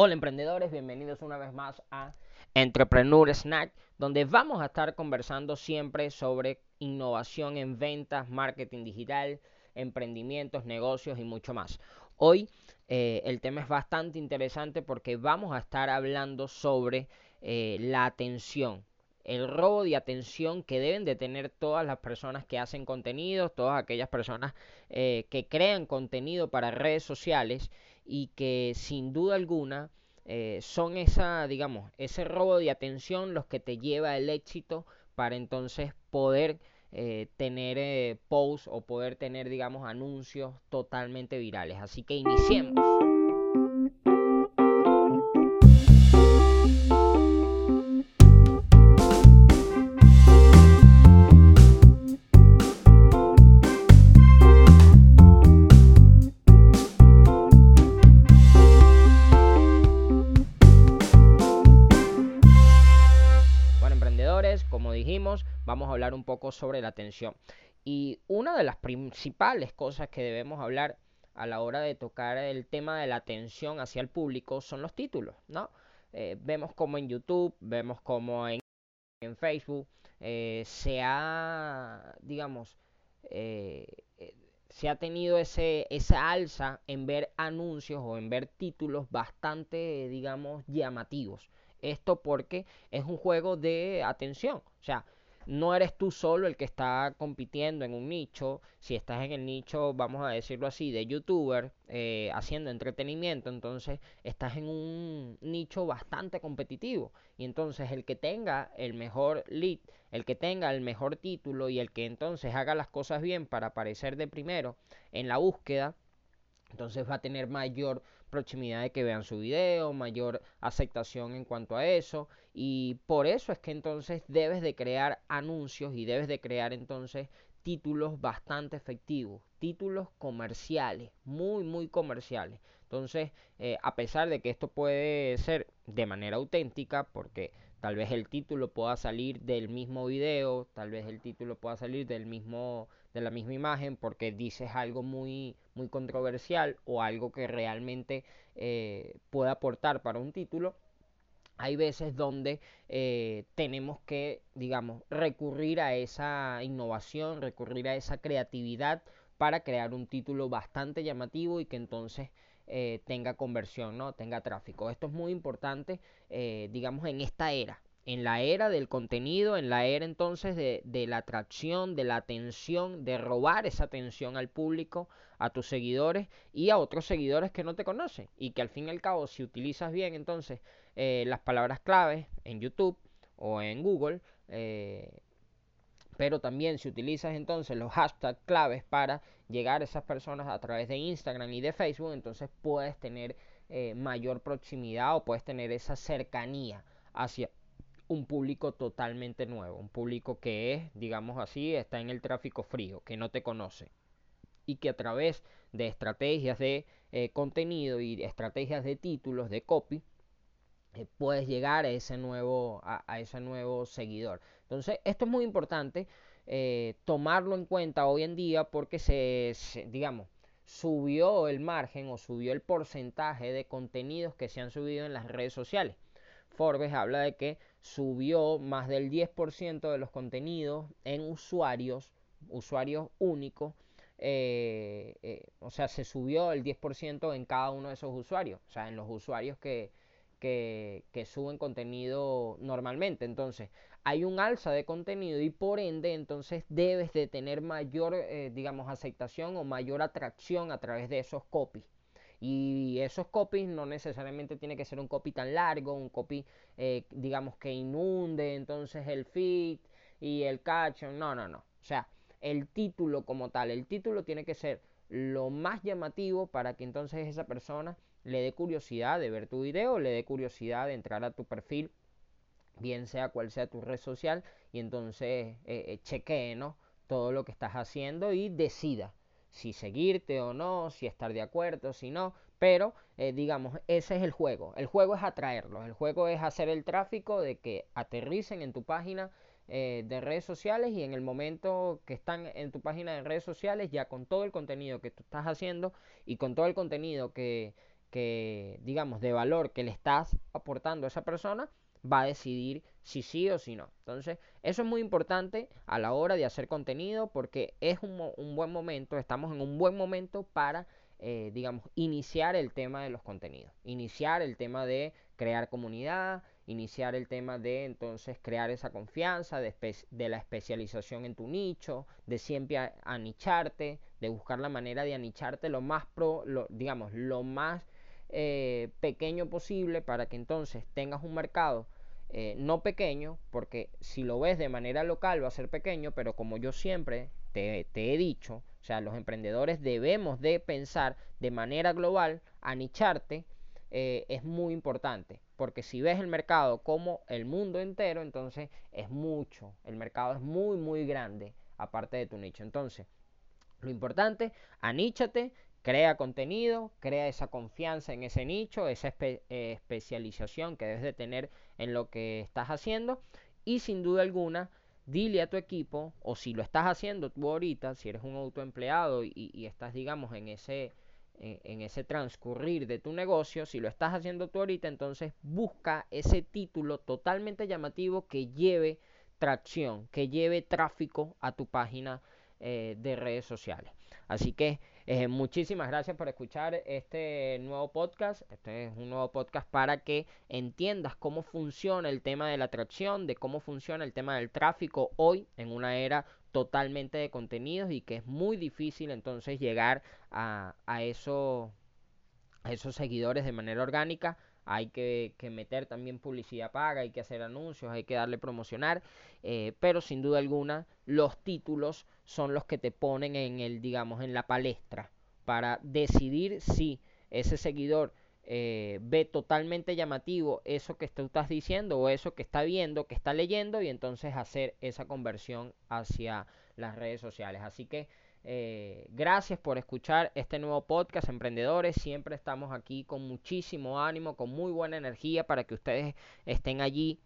Hola emprendedores, bienvenidos una vez más a Entrepreneur Snack, donde vamos a estar conversando siempre sobre innovación en ventas, marketing digital, emprendimientos, negocios y mucho más. Hoy eh, el tema es bastante interesante porque vamos a estar hablando sobre eh, la atención, el robo de atención que deben de tener todas las personas que hacen contenido, todas aquellas personas eh, que crean contenido para redes sociales y que sin duda alguna eh, son esa, digamos, ese robo de atención los que te lleva al éxito para entonces poder eh, tener eh, posts o poder tener, digamos, anuncios totalmente virales. Así que iniciemos. Vamos a hablar un poco sobre la atención. Y una de las principales cosas que debemos hablar a la hora de tocar el tema de la atención hacia el público son los títulos, ¿no? Eh, vemos como en YouTube, vemos como en, en Facebook eh, se ha, digamos, eh, se ha tenido ese, esa alza en ver anuncios o en ver títulos bastante, digamos, llamativos. Esto porque es un juego de atención. O sea, no eres tú solo el que está compitiendo en un nicho. Si estás en el nicho, vamos a decirlo así, de youtuber, eh, haciendo entretenimiento, entonces estás en un nicho bastante competitivo. Y entonces el que tenga el mejor lead, el que tenga el mejor título y el que entonces haga las cosas bien para aparecer de primero en la búsqueda, entonces va a tener mayor proximidad de que vean su video, mayor aceptación en cuanto a eso. Y por eso es que entonces debes de crear anuncios y debes de crear entonces títulos bastante efectivos, títulos comerciales, muy, muy comerciales. Entonces, eh, a pesar de que esto puede ser de manera auténtica, porque tal vez el título pueda salir del mismo video, tal vez el título pueda salir del mismo de la misma imagen porque dices algo muy, muy controversial o algo que realmente eh, puede aportar para un título, hay veces donde eh, tenemos que, digamos, recurrir a esa innovación, recurrir a esa creatividad para crear un título bastante llamativo y que entonces eh, tenga conversión, ¿no? Tenga tráfico. Esto es muy importante, digamos, en esta era en la era del contenido, en la era entonces de, la atracción, de la atención, de robar esa atención al público, a tus seguidores y a otros seguidores que no te conocen. Y que al fin y al cabo, si utilizas bien entonces eh, las palabras claves en YouTube o en Google, eh, pero también si utilizas entonces los hashtags claves para llegar a esas personas a través de Instagram y de Facebook, entonces puedes tener eh, mayor proximidad o puedes tener esa cercanía hacia un público totalmente nuevo, un público que es, digamos así, está en el tráfico frío, que no te conoce y que a través de estrategias de eh, contenido y estrategias de títulos, de copy, eh, puedes llegar a ese nuevo, a, ese nuevo seguidor. Entonces, esto es muy importante eh, tomarlo en cuenta hoy en día porque se, digamos, subió el margen o subió el porcentaje de contenidos que se han subido en las redes sociales. Forbes habla de que subió más del 10% de los contenidos en usuarios, usuarios únicos, eh, eh, o sea, se subió el 10% en cada uno de esos usuarios, o sea, en los usuarios que, que, suben contenido normalmente. Entonces, hay un alza de contenido y por ende, entonces debes de tener mayor, eh, digamos, aceptación o mayor atracción a través de esos copies. Y esos copies no necesariamente tiene que ser un copy tan largo, un copy, eh, digamos, que inunde entonces el feed y el caption. No, no, no. O sea, el título como tal, el título tiene que ser lo más llamativo para que entonces esa persona le dé curiosidad de ver tu video, le dé curiosidad de entrar a tu perfil, bien sea cual sea tu red social, y entonces eh, eh, chequee, ¿no? Todo lo que estás haciendo y decida si seguirte o no, si estar de acuerdo, si no, pero eh, digamos, ese es el juego. El juego es atraerlos, el juego es hacer el tráfico de que aterricen en tu página eh, de redes sociales y en el momento que están en tu página de redes sociales, ya con todo el contenido que tú estás haciendo y con todo el contenido que, que, digamos, de valor que le estás aportando a esa persona, va a decidir si sí o si no. Entonces, eso es muy importante a la hora de hacer contenido porque es un, un buen momento, estamos en un buen momento para, eh, digamos, iniciar el tema de los contenidos, iniciar el tema de crear comunidad, iniciar el tema de entonces crear esa confianza, de, de la especialización en tu nicho, de siempre anicharte, de buscar la manera de anicharte lo más pro, lo, digamos, lo más eh, pequeño posible para que entonces tengas un mercado eh, no pequeño, porque si lo ves de manera local va a ser pequeño, pero como yo siempre te, te, he dicho, o sea, los emprendedores debemos de pensar de manera global, anicharte eh, es muy importante, porque si ves el mercado como el mundo entero, entonces es mucho, el mercado es muy, muy grande, aparte de tu nicho. Entonces, lo importante, aníchate, crea contenido, crea esa confianza en ese nicho, esa eh, especialización que debes de tener en lo que estás haciendo y sin duda alguna dile a tu equipo o si lo estás haciendo tú ahorita, si eres un autoempleado y, y estás digamos en ese, en, en, ese transcurrir de tu negocio, si lo estás haciendo tú ahorita, entonces busca ese título totalmente llamativo que lleve tracción, que lleve tráfico a tu página eh, de redes sociales. Así que eh, muchísimas gracias por escuchar este nuevo podcast. Este es un nuevo podcast para que entiendas cómo funciona el tema de la atracción, de cómo funciona el tema del tráfico hoy en una era totalmente de contenidos y que es muy difícil entonces llegar a, a, eso, esos seguidores de manera orgánica hay que, que, meter también publicidad paga, hay que hacer anuncios, hay que darle promocionar, eh, pero sin duda alguna los títulos son los que te ponen en el, digamos, en la palestra para decidir si ese seguidor eh, ve totalmente llamativo eso que tú estás diciendo o eso que está viendo, que está leyendo y entonces hacer esa conversión hacia las redes sociales. Así que eh, gracias por escuchar este nuevo podcast, emprendedores. Siempre estamos aquí con muchísimo ánimo, con muy buena energía para que ustedes estén allí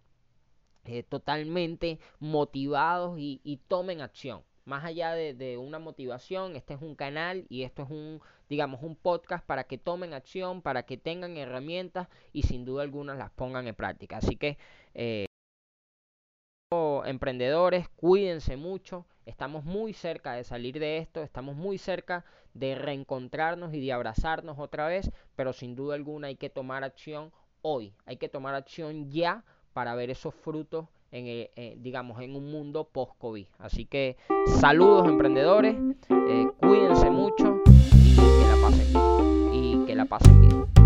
eh, totalmente motivados y, tomen acción. Más allá de, de, una motivación, este es un canal y esto es un, digamos, un podcast para que tomen acción, para que tengan herramientas y sin duda alguna las pongan en práctica. Así que, eh, emprendedores, cuídense mucho. Estamos muy cerca de salir de esto, estamos muy cerca de reencontrarnos y de abrazarnos otra vez, pero sin duda alguna hay que tomar acción hoy, hay que tomar acción ya para ver esos frutos en el, eh, digamos en un mundo post-COVID. Así que saludos emprendedores, eh, cuídense mucho y que la pasen y que la pasen bien.